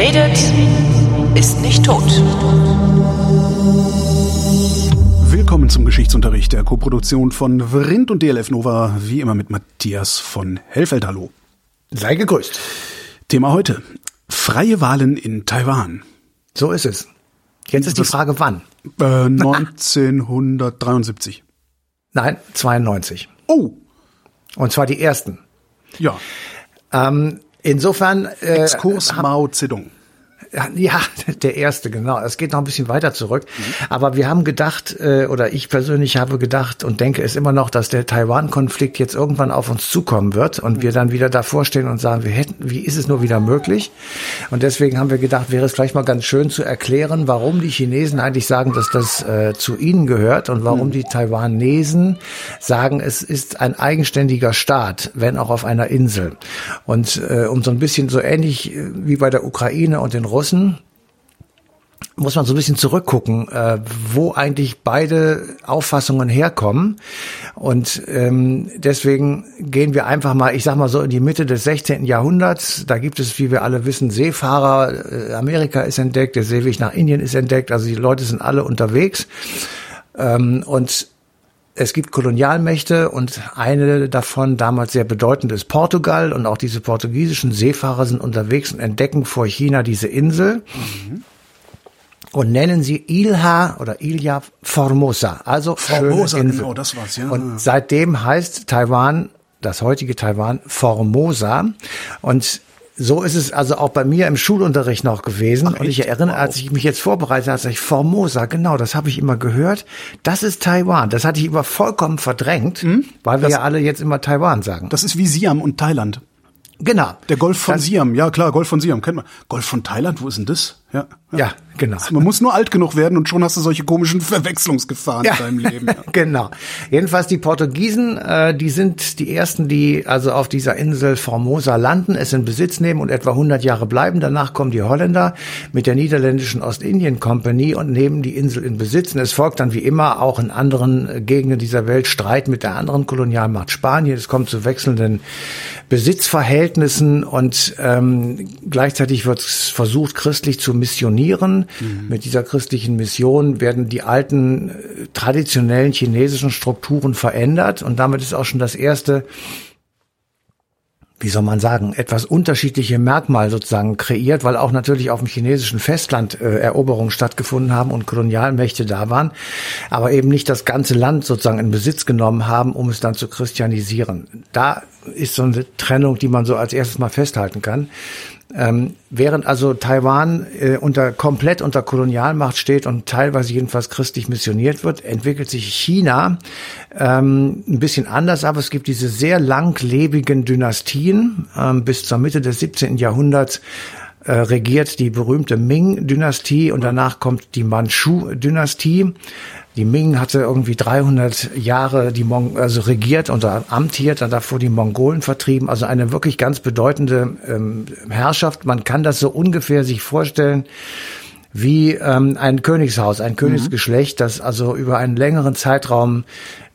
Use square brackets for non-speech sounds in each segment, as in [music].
redet, ist nicht tot. Willkommen zum Geschichtsunterricht der Koproduktion von Vrindt und DLF Nova, wie immer mit Matthias von Hellfeld. Hallo. Sei gegrüßt. Thema heute. Freie Wahlen in Taiwan. So ist es. Jetzt ist die Frage, wann? Äh, 1973. Nein, 92. Oh, Und zwar die ersten. ja. Ähm, insofern. Äh, Exkurs Mao Zedong. [laughs] Ja, der erste, genau. Es geht noch ein bisschen weiter zurück. Aber wir haben gedacht, äh, oder ich persönlich habe gedacht und denke es immer noch, dass der Taiwan-Konflikt jetzt irgendwann auf uns zukommen wird und wir dann wieder davor stehen und sagen, wir hätten, wie ist es nur wieder möglich? Und deswegen haben wir gedacht, wäre es vielleicht mal ganz schön zu erklären, warum die Chinesen eigentlich sagen, dass das äh, zu ihnen gehört und warum die Taiwanesen sagen, es ist ein eigenständiger Staat, wenn auch auf einer Insel. Und äh, um so ein bisschen so ähnlich äh, wie bei der Ukraine und den Russen muss man so ein bisschen zurückgucken, äh, wo eigentlich beide Auffassungen herkommen. Und ähm, deswegen gehen wir einfach mal, ich sag mal so in die Mitte des 16. Jahrhunderts. Da gibt es, wie wir alle wissen, Seefahrer. Äh, Amerika ist entdeckt, der Seeweg nach Indien ist entdeckt. Also die Leute sind alle unterwegs. Ähm, und es gibt Kolonialmächte und eine davon, damals sehr bedeutend, ist Portugal. Und auch diese portugiesischen Seefahrer sind unterwegs und entdecken vor China diese Insel und nennen sie Ilha oder Ilha Formosa. Also Formosa, schöne Insel. genau, das war's, ja. Und seitdem heißt Taiwan, das heutige Taiwan, Formosa. Und so ist es also auch bei mir im Schulunterricht noch gewesen. und ich erinnere, als ich mich jetzt vorbereitet habe, sag ich Formosa, genau, das habe ich immer gehört. Das ist Taiwan. Das hatte ich immer vollkommen verdrängt, weil wir Das- ja alle jetzt immer Taiwan sagen. Das ist wie Siam und Thailand. genau. Der Golf von Das- Siam. Ja, klar, Golf von Siam. Kennt man. Golf von Thailand, wo ist denn das? Ja. Ja, genau. Man muss nur alt genug werden und schon hast du solche komischen Verwechslungsgefahren Ja. in deinem Leben. Ja. [laughs] genau. Jedenfalls die Portugiesen, äh, die sind die ersten, die also auf dieser Insel Formosa landen, es in Besitz nehmen und etwa 100 Jahre bleiben. Danach kommen die Holländer mit der niederländischen Ostindien Company und nehmen die Insel in Besitz. Und es folgt dann wie immer auch in anderen äh, Gegenden dieser Welt Streit mit der anderen Kolonialmacht Spanien. Es kommt zu wechselnden Besitzverhältnissen und ähm, gleichzeitig wird versucht, christlich zu missionieren. Mit dieser christlichen Mission werden die alten äh, traditionellen chinesischen Strukturen verändert und damit ist auch schon das erste wie soll man sagen, etwas unterschiedliche Merkmal sozusagen kreiert, weil auch natürlich auf dem chinesischen Festland äh, Eroberungen stattgefunden haben und Kolonialmächte da waren, aber eben nicht das ganze Land sozusagen in Besitz genommen haben, um es dann zu christianisieren. Da ist so eine Trennung, die man so als erstes mal festhalten kann. Ähm, während also Taiwan äh, unter komplett unter Kolonialmacht steht und teilweise jedenfalls christlich missioniert wird, entwickelt sich China ähm, ein bisschen anders, aber es gibt diese sehr langlebigen Dynastien. Ähm, bis zur Mitte des 17. Jahrhunderts äh, regiert die berühmte Ming-Dynastie und danach kommt die Manchu-Dynastie. Die Ming hatte irgendwie 300 Jahre die Mon also regiert und amtiert, dann davor die Mongolen vertrieben. Also eine wirklich ganz bedeutende ähm, Herrschaft. Man kann das so ungefähr sich vorstellen wie ähm, ein Königshaus, ein Königsgeschlecht, das also über einen längeren Zeitraum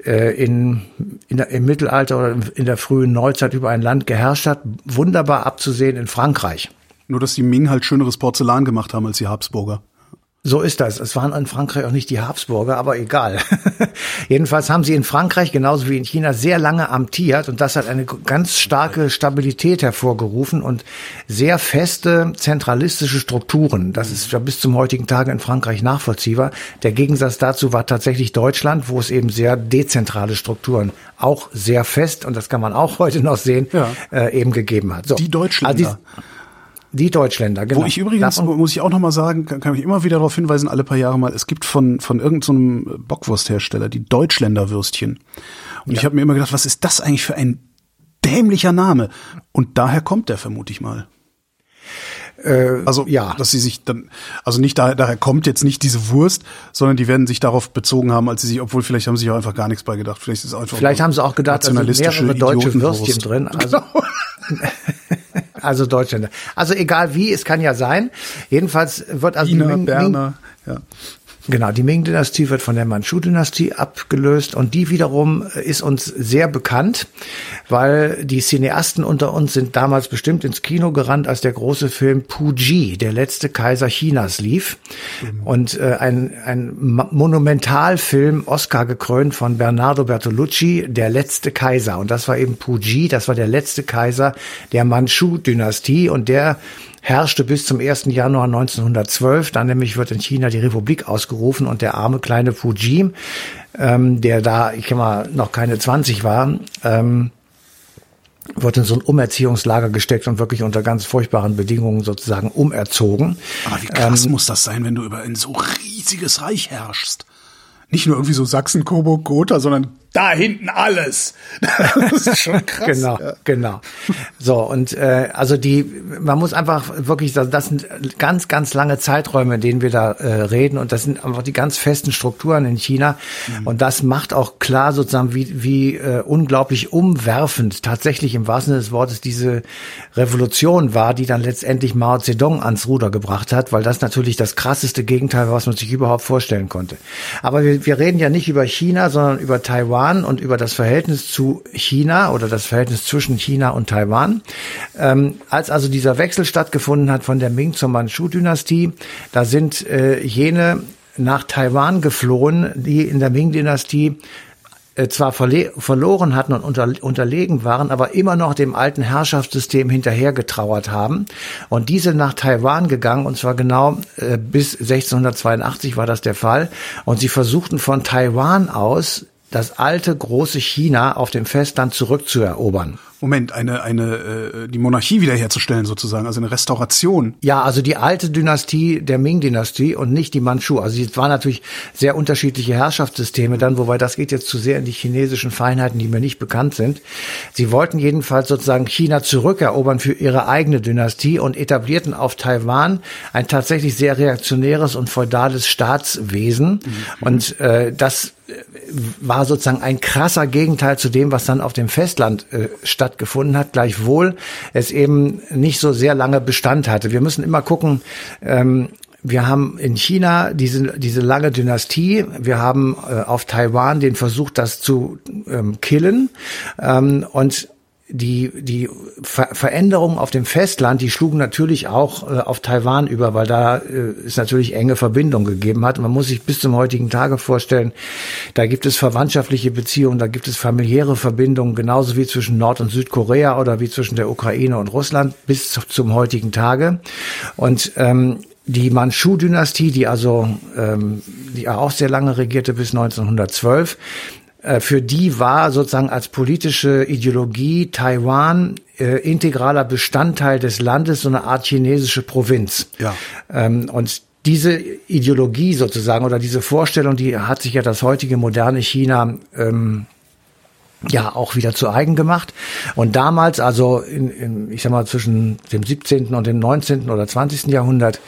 äh, in, in der, im Mittelalter oder in der frühen Neuzeit über ein Land geherrscht hat. Wunderbar abzusehen in Frankreich. Nur, dass die Ming halt schöneres Porzellan gemacht haben als die Habsburger. So ist das. Es waren in Frankreich auch nicht die Habsburger, aber egal. [laughs] Jedenfalls haben sie in Frankreich genauso wie in China sehr lange amtiert und das hat eine ganz starke Stabilität hervorgerufen und sehr feste zentralistische Strukturen. Das ist ja bis zum heutigen Tage in Frankreich nachvollziehbar. Der Gegensatz dazu war tatsächlich Deutschland, wo es eben sehr dezentrale Strukturen auch sehr fest und das kann man auch [laughs] heute noch sehen, Ja. äh, eben gegeben hat. So. Die Deutschländer. Also die, die Deutschländer, genau. Wo ich übrigens, Davon- muss ich auch noch mal sagen, kann, kann ich immer wieder darauf hinweisen, alle paar Jahre mal, es gibt von, von irgendeinem so Bockwursthersteller die Deutschländer Würstchen. Und ich habe mir immer gedacht, was ist das eigentlich für ein dämlicher Name? Und daher kommt der, vermute ich mal. also ja. dass sie sich dann, also nicht daher, daher kommt jetzt nicht diese Wurst, sondern die werden sich darauf bezogen haben, als sie sich, obwohl vielleicht haben sie sich auch einfach gar nichts bei gedacht. Vielleicht ist es einfach Vielleicht haben sie auch gedacht, da sind nationalistische mehrere deutsche. Würstchen drin. Also, [laughs] also Deutschländer. Also egal wie, es kann ja sein. Jedenfalls wird also Ming, Berner, ja. Genau, die Ming-Dynastie wird von der Manchu-Dynastie abgelöst und die wiederum ist uns sehr bekannt, weil die Cineasten unter uns sind damals bestimmt ins Kino gerannt, als der große Film Puji, der letzte Kaiser Chinas, lief. Mhm. Und äh, ein, ein Monumentalfilm, Oscar gekrönt von Bernardo Bertolucci, der letzte Kaiser. Und das war eben Puji, das war der letzte Kaiser der Manchu-Dynastie und der herrschte bis zum 1. Januar 1912. Dann nämlich wird in China die Republik ausgerufen und der arme kleine Fuji, ähm, der da, ich kann mal, noch keine 20 war, ähm, wird in so ein Umerziehungslager gesteckt und wirklich unter ganz furchtbaren Bedingungen sozusagen umerzogen. Aber wie krass ähm, muss das sein, wenn du über ein so riesiges Reich herrschst? Nicht nur irgendwie so Sachsen, Coburg, Gotha, sondern da hinten alles. [laughs] Das ist schon krass. genau, ja. genau. So und äh, also die, man muss einfach wirklich, das sind ganz, ganz lange Zeiträume, in denen wir da äh, reden und das sind einfach die ganz festen Strukturen in China mhm. und das macht auch klar sozusagen, wie wie äh, unglaublich umwerfend tatsächlich im wahrsten Sinne des Wortes diese Revolution war, die dann letztendlich Mao Zedong ans Ruder gebracht hat, weil das natürlich das krasseste Gegenteil war, was man sich überhaupt vorstellen konnte. Aber wir, wir reden ja nicht über China, sondern über Taiwan Taiwan und über das Verhältnis zu China oder das Verhältnis zwischen China und Taiwan. Ähm, als also dieser Wechsel stattgefunden hat von der Ming zur Manchu-Dynastie, da sind äh, jene nach Taiwan geflohen, die in der Ming-Dynastie äh, zwar verloren hatten und unter, unterlegen waren, aber immer noch dem alten Herrschaftssystem hinterhergetrauert haben. Und diese nach Taiwan gegangen, und zwar genau äh, bis 1682 war das der Fall. Und sie versuchten von Taiwan aus das alte große China auf dem Festland zurückzuerobern. Moment, eine, eine, äh, die Monarchie wiederherzustellen sozusagen, also eine Restauration. Ja, also die alte Dynastie der Ming-Dynastie und nicht die Manchu. Also es waren natürlich sehr unterschiedliche Herrschaftssysteme dann, wobei das geht jetzt zu sehr in die chinesischen Feinheiten, die mir nicht bekannt sind. Sie wollten jedenfalls sozusagen China zurückerobern für ihre eigene Dynastie und etablierten auf Taiwan ein tatsächlich sehr reaktionäres und feudales Staatswesen. Mhm. Und äh, das war sozusagen ein krasser Gegenteil zu dem, was dann auf dem Festland äh, stattgefunden hat, gleichwohl es eben nicht so sehr lange Bestand hatte. Wir müssen immer gucken, ähm, wir haben in China diese, diese lange Dynastie. Wir haben äh, auf Taiwan den Versuch, das zu ähm, killen. Ähm, und die, die Ver Veränderungen auf dem Festland, die schlugen natürlich auch äh, auf Taiwan über, weil da äh, es natürlich enge Verbindungen gegeben hat. Man muss sich bis zum heutigen Tage vorstellen, da gibt es verwandtschaftliche Beziehungen, da gibt es familiäre Verbindungen, genauso wie zwischen Nord- und Südkorea oder wie zwischen der Ukraine und Russland bis zum heutigen Tage. Und ähm, die Manchu-Dynastie, die also ähm, die auch sehr lange regierte bis 1912, äh, für die war sozusagen als politische Ideologie Taiwan äh, integraler Bestandteil des Landes, so eine Art chinesische Provinz. Ja. Ähm, und diese Ideologie sozusagen oder diese Vorstellung, die hat sich ja das heutige moderne China ähm, ja auch wieder zu eigen gemacht. Und damals, also in, in, ich sag mal zwischen dem 17. und dem 19. oder 20. Jahrhundert,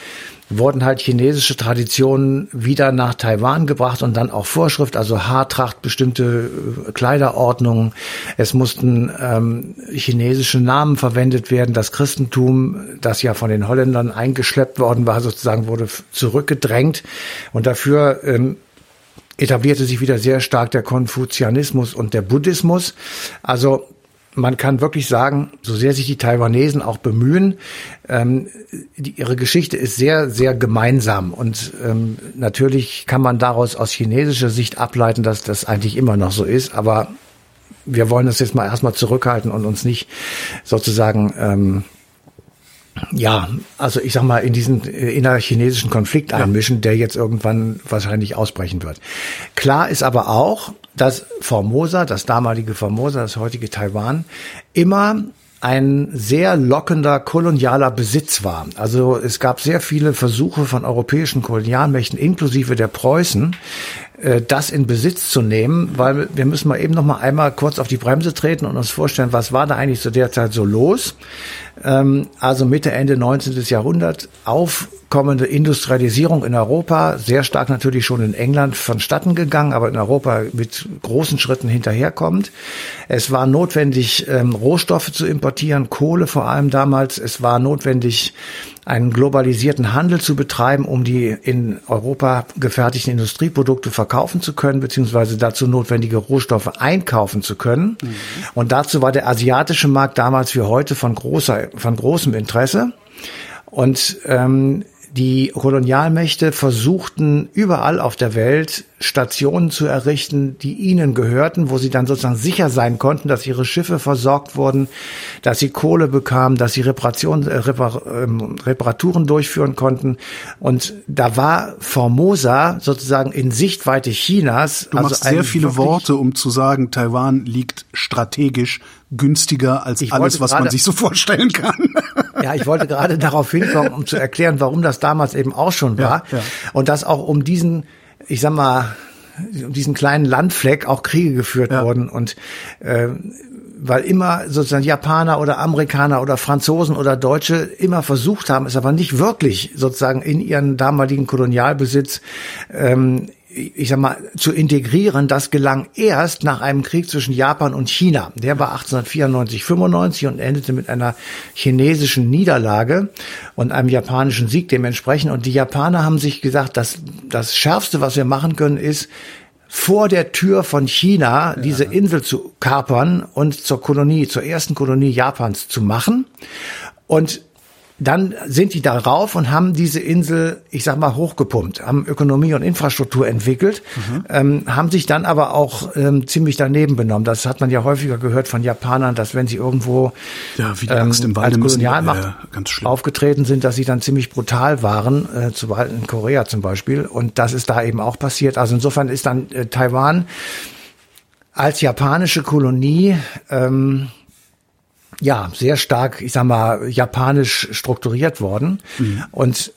wurden halt chinesische Traditionen wieder nach Taiwan gebracht und dann auch Vorschrift, also Haartracht, bestimmte äh, Kleiderordnungen. Es mussten ähm, chinesische Namen verwendet werden. Das Christentum, das ja von den Holländern eingeschleppt worden war, sozusagen wurde zurückgedrängt. Und dafür ähm, etablierte sich wieder sehr stark der Konfuzianismus und der Buddhismus. Also man kann wirklich sagen, so sehr sich die Taiwanesen auch bemühen, ähm, die, ihre Geschichte ist sehr, sehr gemeinsam. Und ähm, natürlich kann man daraus aus chinesischer Sicht ableiten, dass das eigentlich immer noch so ist. Aber wir wollen das jetzt mal erstmal zurückhalten und uns nicht sozusagen ähm, ja, also ich sag mal, in diesen äh, innerchinesischen Konflikt einmischen, der jetzt irgendwann wahrscheinlich ausbrechen wird. Klar ist aber auch, dass Formosa, das damalige Formosa, das heutige Taiwan, immer ein sehr lockender kolonialer Besitz war. Also es gab sehr viele Versuche von europäischen Kolonialmächten, inklusive der Preußen, das in Besitz zu nehmen, weil wir müssen mal eben noch mal einmal kurz auf die Bremse treten und uns vorstellen, was war da eigentlich zu der Zeit so los? Ähm, also Mitte, Ende 19. Jahrhundert, aufkommende Industrialisierung in Europa, sehr stark natürlich schon in England vonstatten gegangen, aber in Europa mit großen Schritten hinterherkommt. Es war notwendig, ähm, Rohstoffe zu importieren, Kohle vor allem damals. Es war notwendig, einen globalisierten Handel zu betreiben, um die in Europa gefertigten Industrieprodukte verkaufen zu können, beziehungsweise dazu notwendige Rohstoffe einkaufen zu können. Mhm. Und dazu war der asiatische Markt damals wie heute von großer, von großem Interesse. Und ähm, die Kolonialmächte versuchten überall auf der Welt Stationen zu errichten, die ihnen gehörten, wo sie dann sozusagen sicher sein konnten, dass ihre Schiffe versorgt wurden, dass sie Kohle bekamen, dass sie Reparation, äh, ähm, Reparaturen durchführen konnten. Und da war Formosa sozusagen in Sichtweite Chinas. Du machst also sehr viele Worte, um zu sagen, Taiwan liegt strategisch günstiger als alles, was man sich so vorstellen kann. [laughs] Ja, ich wollte gerade darauf hinkommen, um zu erklären, warum das damals eben auch schon war. Ja, ja. Und dass auch um diesen, ich sag mal, um diesen kleinen Landfleck auch Kriege geführt ja. wurden. Und äh, weil immer sozusagen Japaner oder Amerikaner oder Franzosen oder Deutsche immer versucht haben, es aber nicht wirklich sozusagen in ihren damaligen Kolonialbesitz ähm, ich sag mal, zu integrieren, das gelang erst nach einem Krieg zwischen Japan und China. Der war 1894, 95 und endete mit einer chinesischen Niederlage und einem japanischen Sieg dementsprechend. Und die Japaner haben sich gesagt, dass das Schärfste, was wir machen können, ist, vor der Tür von China ja. diese Insel zu kapern und zur Kolonie, zur ersten Kolonie Japans zu machen. Und dann sind die darauf und haben diese Insel, ich sag mal, hochgepumpt, haben Ökonomie und Infrastruktur entwickelt, mhm. ähm, haben sich dann aber auch ähm, ziemlich daneben benommen. Das hat man ja häufiger gehört von Japanern, dass wenn sie irgendwo ja, wie die Axt ähm, als Kolonialmacht äh, aufgetreten sind, dass sie dann ziemlich brutal waren, äh, zu in Korea zum Beispiel. Und das ist da eben auch passiert. Also insofern ist dann äh, Taiwan als japanische Kolonie ähm, ja, sehr stark, ich sag mal, japanisch strukturiert worden. Mhm. Und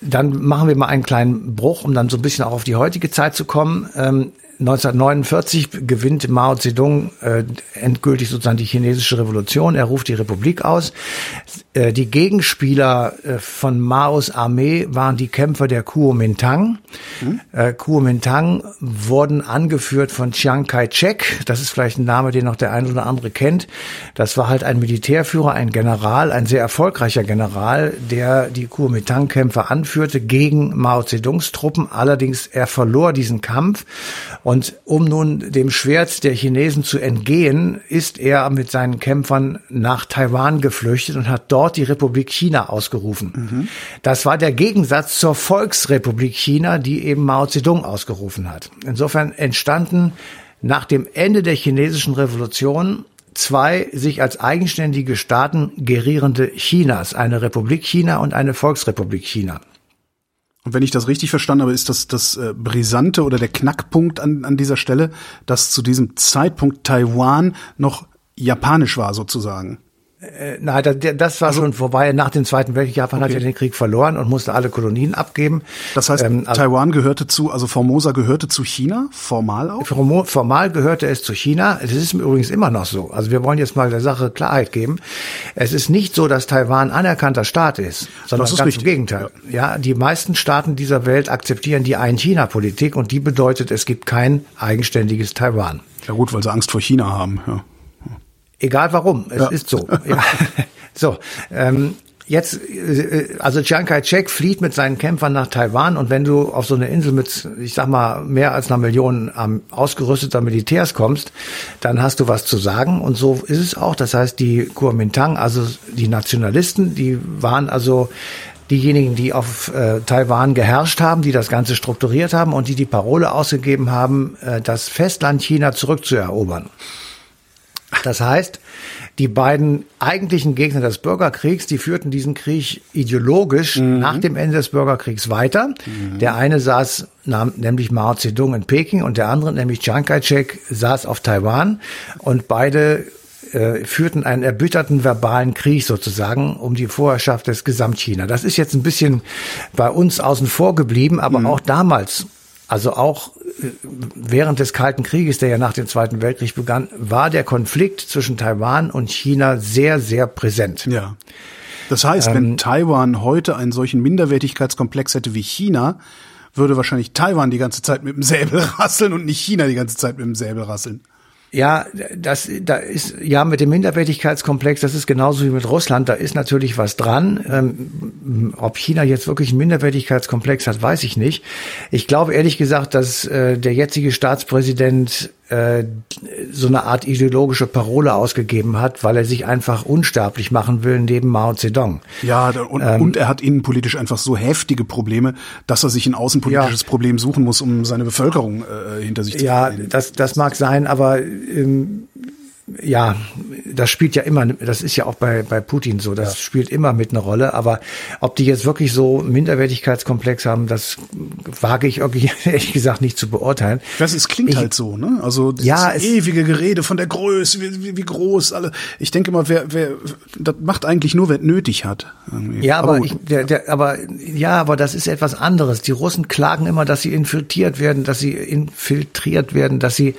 dann machen wir mal einen kleinen Bruch, um dann so ein bisschen auch auf die heutige Zeit zu kommen. Ähm, 1949 gewinnt Mao Zedong äh, endgültig sozusagen die chinesische Revolution. Er ruft die Republik aus. Äh, die Gegenspieler äh, von Maos Armee waren die Kämpfer der Kuomintang. Mhm. Äh, Kuomintang wurden angeführt von Chiang Kai-shek. Das ist vielleicht ein Name, den noch der eine oder andere kennt. Das war halt ein Militärführer, ein General, ein sehr erfolgreicher General, der die Kuomintang-Kämpfer anführte gegen Mao Zedongs Truppen. Allerdings er verlor diesen Kampf und um nun dem Schwert der Chinesen zu entgehen, ist er mit seinen Kämpfern nach Taiwan geflüchtet und hat dort die Republik China ausgerufen. Mhm. Das war der Gegensatz zur Volksrepublik China, die eben Mao Zedong ausgerufen hat. Insofern entstanden nach dem Ende der chinesischen Revolution zwei sich als eigenständige Staaten gerierende Chinas, eine Republik China und eine Volksrepublik China. Und wenn ich das richtig verstanden habe, ist das das äh, Brisante oder der Knackpunkt an, an dieser Stelle, dass zu diesem Zeitpunkt Taiwan noch japanisch war sozusagen. Äh, nein, das war also, schon vorbei. Nach dem Zweiten Weltkrieg, Japan okay. hat ja den Krieg verloren und musste alle Kolonien abgeben. Das heißt, ähm, also, Taiwan gehörte zu, also Formosa gehörte zu China, formal auch? Formal gehörte es zu China. Es ist übrigens immer noch so. Also wir wollen jetzt mal der Sache Klarheit geben. Es ist nicht so, dass Taiwan anerkannter Staat ist, sondern das ist ganz richtig. im Gegenteil. Ja. ja, die meisten Staaten dieser Welt akzeptieren die Ein-China-Politik und die bedeutet, es gibt kein eigenständiges Taiwan. Ja gut, weil sie Angst vor China haben. Ja. Egal warum, es ja. ist so. Ja. [laughs] So, ähm, jetzt, äh, also Chiang Kai-shek flieht mit seinen Kämpfern nach Taiwan und wenn du auf so eine Insel mit, ich sag mal, mehr als einer Million ähm, ausgerüsteter Militärs kommst, dann hast du was zu sagen und so ist es auch. Das heißt, die Kuomintang, also die Nationalisten, die waren also diejenigen, die auf äh, Taiwan geherrscht haben, die das Ganze strukturiert haben und die die Parole ausgegeben haben, äh, das Festland China zurückzuerobern. Das heißt, die beiden eigentlichen Gegner des Bürgerkriegs, die führten diesen Krieg ideologisch mhm. nach dem Ende des Bürgerkriegs weiter. Mhm. Der eine saß nämlich Mao Zedong in Peking und der andere, nämlich Chiang Kai-shek, saß auf Taiwan und beide äh, führten einen erbitterten verbalen Krieg sozusagen um die Vorherrschaft des Gesamtchina. Das ist jetzt ein bisschen bei uns außen vor geblieben, aber mhm. auch damals also auch äh, während des Kalten Krieges, der ja nach dem Zweiten Weltkrieg begann, war der Konflikt zwischen Taiwan und China sehr, sehr präsent. Ja. Das heißt, ähm, wenn Taiwan heute einen solchen Minderwertigkeitskomplex hätte wie China, würde wahrscheinlich Taiwan die ganze Zeit mit dem Säbel [laughs] rasseln und nicht China die ganze Zeit mit dem Säbel rasseln. Ja, das, da ist, ja, mit dem Minderwertigkeitskomplex, das ist genauso wie mit Russland, da ist natürlich was dran. Ähm, ob China jetzt wirklich einen Minderwertigkeitskomplex hat, weiß ich nicht. Ich glaube ehrlich gesagt, dass äh, der jetzige Staatspräsident äh, so eine Art ideologische Parole ausgegeben hat, weil er sich einfach unsterblich machen will neben Mao Zedong. Ja, und, ähm, und er hat innenpolitisch einfach so heftige Probleme, dass er sich ein außenpolitisches ja, Problem suchen muss, um seine Bevölkerung äh, hinter sich zu Ja, das, das mag sein, aber ähm, ja, das spielt ja immer, das ist ja auch bei, bei Putin so, das ja. spielt immer mit einer Rolle, aber ob die jetzt wirklich so Minderwertigkeitskomplex haben, das wage ich irgendwie, [laughs] ehrlich gesagt nicht zu beurteilen. Das es klingt ich, halt so, ne? Also das ja, ewige Gerede von der Größe, wie, wie, groß alle. Ich denke mal, wer, wer, das macht eigentlich nur, wer nötig hat. Irgendwie. Ja, aber, aber ich, der, der, aber ja, aber das ist etwas anderes. Die Russen klagen immer, dass sie infiltriert werden, dass sie infiltriert werden, dass sie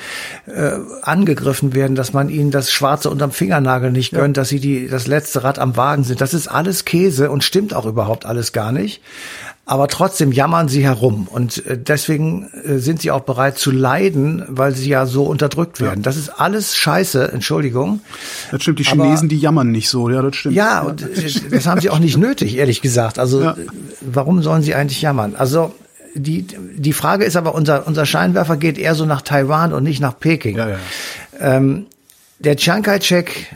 äh, angegriffen werden, dass man ihnen das Schwarze unterm Fingernagel nicht gönnt, ja. dass sie die, das letzte Rad am Wagen sind. Das ist alles Käse und stimmt auch überhaupt alles gar nicht. Aber trotzdem jammern sie herum und äh, deswegen äh, sind sie auch bereit zu leiden, weil sie ja so unterdrückt werden. Ja. Das ist alles Scheiße, Entschuldigung. Das stimmt, die Chinesen, Aber, die jammern nicht so, ja, das stimmt. Ja, und äh, das haben sie auch nicht nötig, ehrlich gesagt. Also ja. warum sollen sie eigentlich jammern? Also die, die Frage ist aber, unser, unser Scheinwerfer geht eher so nach Taiwan und nicht nach Peking. Ja, ja. Ähm, der Chiang Kai-shek,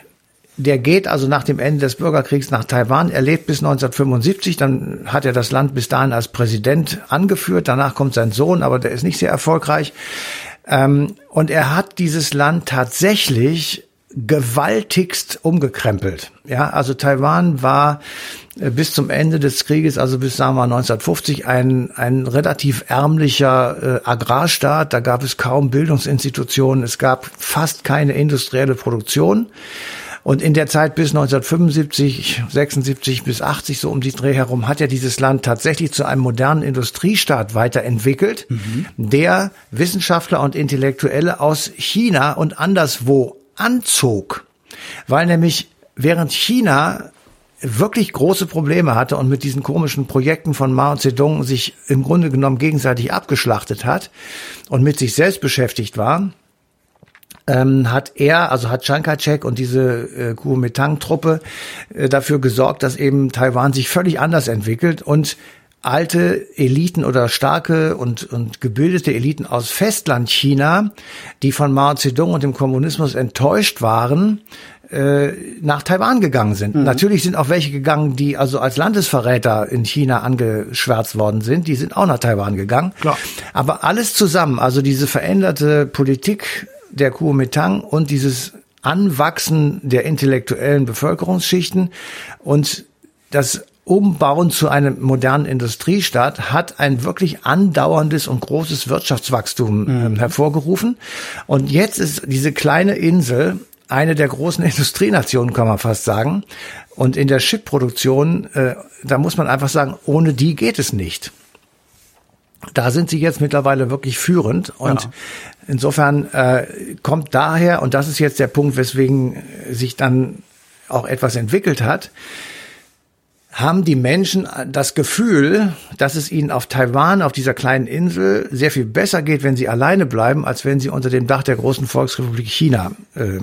der geht also nach dem Ende des Bürgerkriegs nach Taiwan. Er lebt bis 1975, dann hat er das Land bis dahin als Präsident angeführt. Danach kommt sein Sohn, aber der ist nicht sehr erfolgreich. Ähm, und er hat dieses Land tatsächlich gewaltigst umgekrempelt. Ja, also Taiwan war bis zum Ende des Krieges, also bis sagen wir 1950, ein, ein relativ ärmlicher äh, Agrarstaat. Da gab es kaum Bildungsinstitutionen, es gab fast keine industrielle Produktion. Und in der Zeit bis 1975, 76 bis 80, so um die Dreh herum, hat ja dieses Land tatsächlich zu einem modernen Industriestaat weiterentwickelt, mhm. der Wissenschaftler und Intellektuelle aus China und anderswo anzog, weil nämlich während China wirklich große Probleme hatte und mit diesen komischen Projekten von Mao Zedong sich im Grunde genommen gegenseitig abgeschlachtet hat und mit sich selbst beschäftigt war, ähm, hat er, also hat Chiang Kai-shek und diese äh, Kuomintang-Truppe äh, dafür gesorgt, dass eben Taiwan sich völlig anders entwickelt und alte Eliten oder starke und, und gebildete Eliten aus Festlandchina, die von Mao Zedong und dem Kommunismus enttäuscht waren, äh, nach Taiwan gegangen sind. Mhm. Natürlich sind auch welche gegangen, die also als Landesverräter in China angeschwärzt worden sind. Die sind auch nach Taiwan gegangen. Klar. Aber alles zusammen, also diese veränderte Politik der Kuomintang und dieses Anwachsen der intellektuellen Bevölkerungsschichten und das Umbauen zu einem modernen Industriestaat hat ein wirklich andauerndes und großes Wirtschaftswachstum mhm. hervorgerufen. Und jetzt ist diese kleine Insel eine der großen [laughs] Industrienationen, kann man fast sagen. Und in der Chipproduktion, äh, da muss man einfach sagen, ohne die geht es nicht. Da sind sie jetzt mittlerweile wirklich führend und ja. insofern äh, kommt daher, und das ist jetzt der Punkt, weswegen sich dann auch etwas entwickelt hat, haben die Menschen das Gefühl, dass es ihnen auf Taiwan, auf dieser kleinen Insel, sehr viel besser geht, wenn sie alleine bleiben, als wenn sie unter dem Dach der großen Volksrepublik China äh,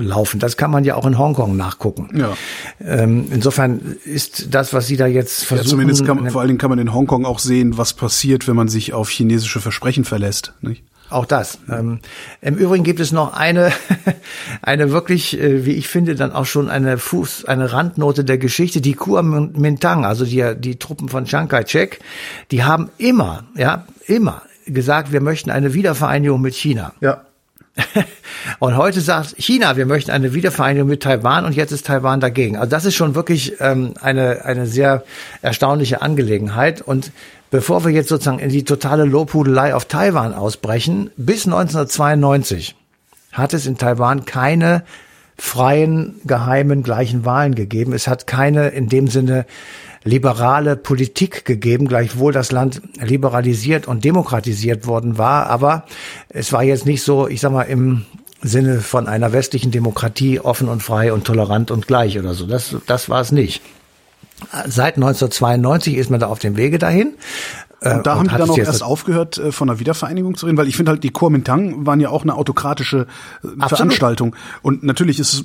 laufen. Das kann man ja auch in Hongkong nachgucken. Ja. Ähm, insofern ist das, was Sie da jetzt versuchen. Ja, zumindest kann, vor allen Dingen kann man in Hongkong auch sehen, was passiert, wenn man sich auf chinesische Versprechen verlässt. Nicht? Auch das. Ähm, Im Übrigen gibt es noch eine, [laughs] eine wirklich, äh, wie ich finde, dann auch schon eine Fuß, eine Randnote der Geschichte. Die Kuomintang, also die, die Truppen von Chiang Kai-shek, die haben immer, ja, immer gesagt, wir möchten eine Wiedervereinigung mit China. Ja. [laughs] Und heute sagt China, wir möchten eine Wiedervereinigung mit Taiwan und jetzt ist Taiwan dagegen. Also das ist schon wirklich ähm, eine, eine sehr erstaunliche Angelegenheit. Und bevor wir jetzt sozusagen in die totale Lobhudelei auf Taiwan ausbrechen, bis 1992 hat es in Taiwan keine freien, geheimen, gleichen Wahlen gegeben. Es hat keine in dem Sinne liberale Politik gegeben, gleichwohl das Land liberalisiert und demokratisiert worden war. Aber es war jetzt nicht so, ich sag mal, im Sinne von einer westlichen Demokratie offen und frei und tolerant und gleich oder so. Das, das war es nicht. Seit 1992 ist man da auf dem Wege dahin. Äh, und da und haben die dann auch erst aufgehört, äh, von der Wiedervereinigung zu reden, weil ich finde halt, die Kuomintang waren ja auch eine autokratische äh, Absolut. Veranstaltung. Und natürlich ist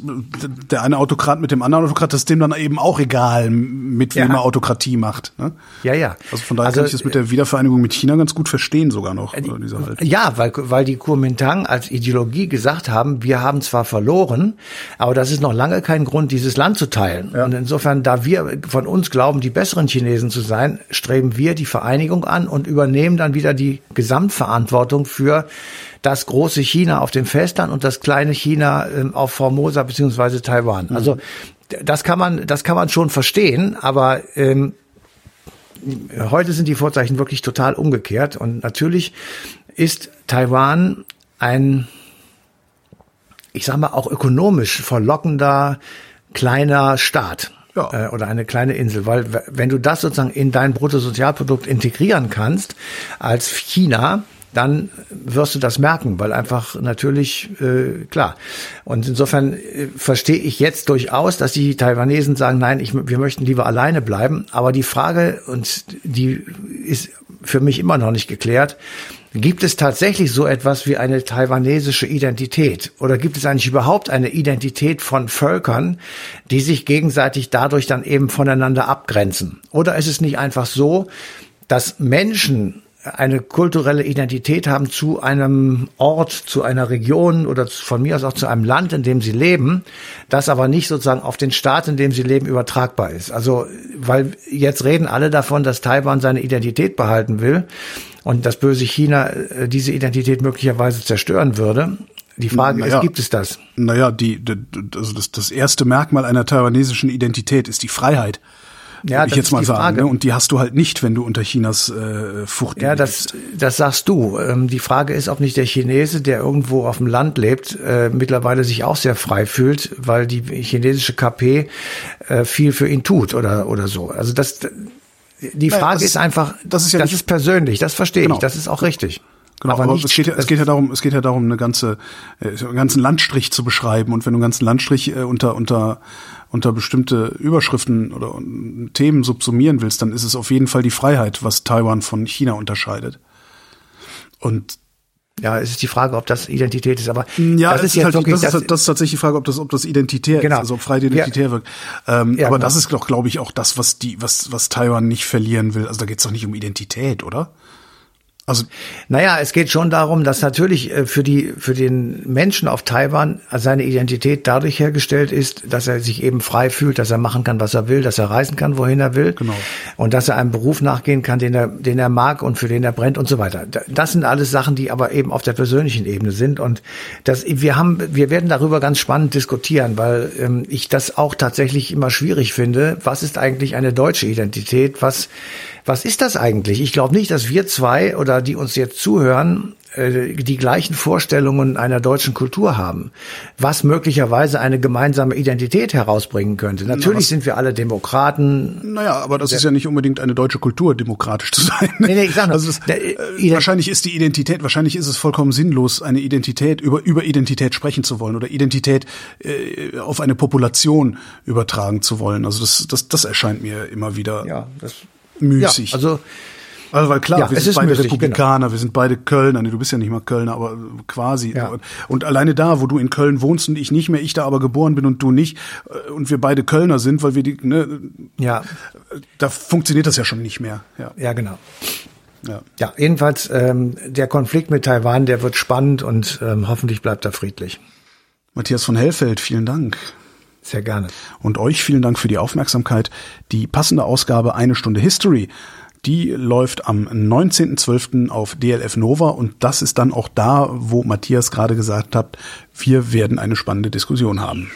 der eine Autokrat mit dem anderen Autokrat, das ist dem dann eben auch egal, mit wem ja. er Autokratie macht. Ne? Ja, ja. Also von daher also, kann ich das mit der Wiedervereinigung mit China ganz gut verstehen sogar noch. Diese Ja, weil, weil die Kuomintang als Ideologie gesagt haben, wir haben zwar verloren, aber das ist noch lange kein Grund, dieses Land zu teilen. Ja. Und insofern, da wir von uns glauben, die besseren Chinesen zu sein, streben wir die Vereinigung an und übernehmen dann wieder die Gesamtverantwortung für das große China auf dem Festland und das kleine China ähm, auf Formosa beziehungsweise Taiwan. Mhm. Also das kann man, das kann man schon verstehen, aber ähm, heute sind die Vorzeichen wirklich total umgekehrt und natürlich ist Taiwan ein, ich sag mal auch ökonomisch verlockender kleiner Staat ja. äh, oder eine kleine Insel, weil wenn du das sozusagen in dein Bruttosozialprodukt integrieren kannst als China, dann wirst du das merken, weil einfach natürlich äh, klar. Und insofern äh, verstehe ich jetzt durchaus, dass die Taiwanesen sagen, nein, ich, wir möchten lieber alleine bleiben. Aber die Frage und die ist für mich immer noch nicht geklärt. Gibt es tatsächlich so etwas wie eine taiwanesische Identität? Oder gibt es eigentlich überhaupt eine Identität von Völkern, die sich gegenseitig dadurch dann eben voneinander abgrenzen? Oder ist es nicht einfach so, dass Menschen eine kulturelle Identität haben zu einem Ort, zu einer Region oder von mir aus auch zu einem Land, in dem sie leben, das aber nicht sozusagen auf den Staat, in dem sie leben, übertragbar ist. Also, weil jetzt reden alle davon, dass Taiwan seine Identität behalten will und das böse China äh, diese Identität möglicherweise zerstören würde. Die Frage naja, ist, gibt es das? Naja, die, also das, das erste Merkmal einer taiwanesischen Identität ist die Freiheit ja, ich jetzt mal sagen. Ne? Und die hast du halt nicht, wenn du unter Chinas äh, Fucht Ja, das, das sagst du. Ähm, die Frage ist, ob nicht der Chinese, der irgendwo auf dem Land lebt, äh, mittlerweile sich auch sehr frei fühlt, weil die chinesische KP äh, viel für ihn tut oder, oder so. Also das, die Frage Nein, ist, ist, einfach, das ist, ja das ist persönlich, das verstehe genau. ich, das ist auch richtig. Genau, aber, aber nicht, es, geht ja, es geht ja darum, es geht ja darum, eine ganze, äh, einen ganzen Landstrich zu beschreiben. Und wenn du einen ganzen Landstrich äh, unter unter unter bestimmte Überschriften oder Themen subsumieren willst, dann ist es auf jeden Fall die Freiheit, was Taiwan von China unterscheidet. Und ja, es ist die Frage, ob das Identität ist, aber ja, das ist, ist halt, wirklich, das, ist, das ist tatsächlich die Frage, ob das, ob das identitär genau. ist, also ob frei identitär ja. wirkt. Ähm, ja, aber genau. das ist doch, glaube ich, auch das, was die, was, was Taiwan nicht verlieren will. Also da geht es doch nicht um Identität, oder? Also, naja, es geht schon darum, dass natürlich äh, für die, für den Menschen auf Taiwan seine Identität dadurch hergestellt ist, dass er sich eben frei fühlt, dass er machen kann, was er will, dass er reisen kann, wohin er will. Genau. Und dass er einem Beruf nachgehen kann, den er, den er mag und für den er brennt und so weiter. Das sind alles Sachen, die aber eben auf der persönlichen Ebene sind. Und das, wir haben, wir werden darüber ganz spannend diskutieren, weil ähm, ich das auch tatsächlich immer schwierig finde. Was ist eigentlich eine deutsche Identität? Was, was ist das eigentlich? Ich glaube nicht, dass wir zwei oder die uns jetzt zuhören, äh, die gleichen Vorstellungen einer deutschen Kultur haben, was möglicherweise eine gemeinsame Identität herausbringen könnte. Natürlich Na, sind wir alle Demokraten. Naja, aber das ist ja nicht unbedingt eine deutsche Kultur, demokratisch zu sein. Nee, nee, ich sag nur, also das, äh, wahrscheinlich ist die Identität, wahrscheinlich ist es vollkommen sinnlos, eine Identität über über Identität sprechen zu wollen oder Identität äh, auf eine Population übertragen zu wollen. Also das das das erscheint mir immer wieder. Ja, das müßig. Ja, also also weil klar, ja, wir sind beide müßig, Republikaner, genau. wir sind beide Kölner, nee, du bist ja nicht mal Kölner, aber quasi. Ja. Und alleine da, wo du in Köln wohnst und ich nicht mehr, ich da aber geboren bin und du nicht, äh, und wir beide Kölner sind, weil wir die, ne, ja, da funktioniert das ja schon nicht mehr. Ja, ja genau. Ja. ja, jedenfalls ähm, der Konflikt mit Taiwan, der wird spannend und ähm, hoffentlich bleibt er friedlich. Matthias von Hellfeld, vielen Dank. Sehr gerne. Und euch vielen Dank für die Aufmerksamkeit. Die passende Ausgabe Eine Stunde History, die läuft am 19.12. auf DLF Nova und das ist dann auch da, wo Matthias gerade gesagt hat, wir werden eine spannende Diskussion haben.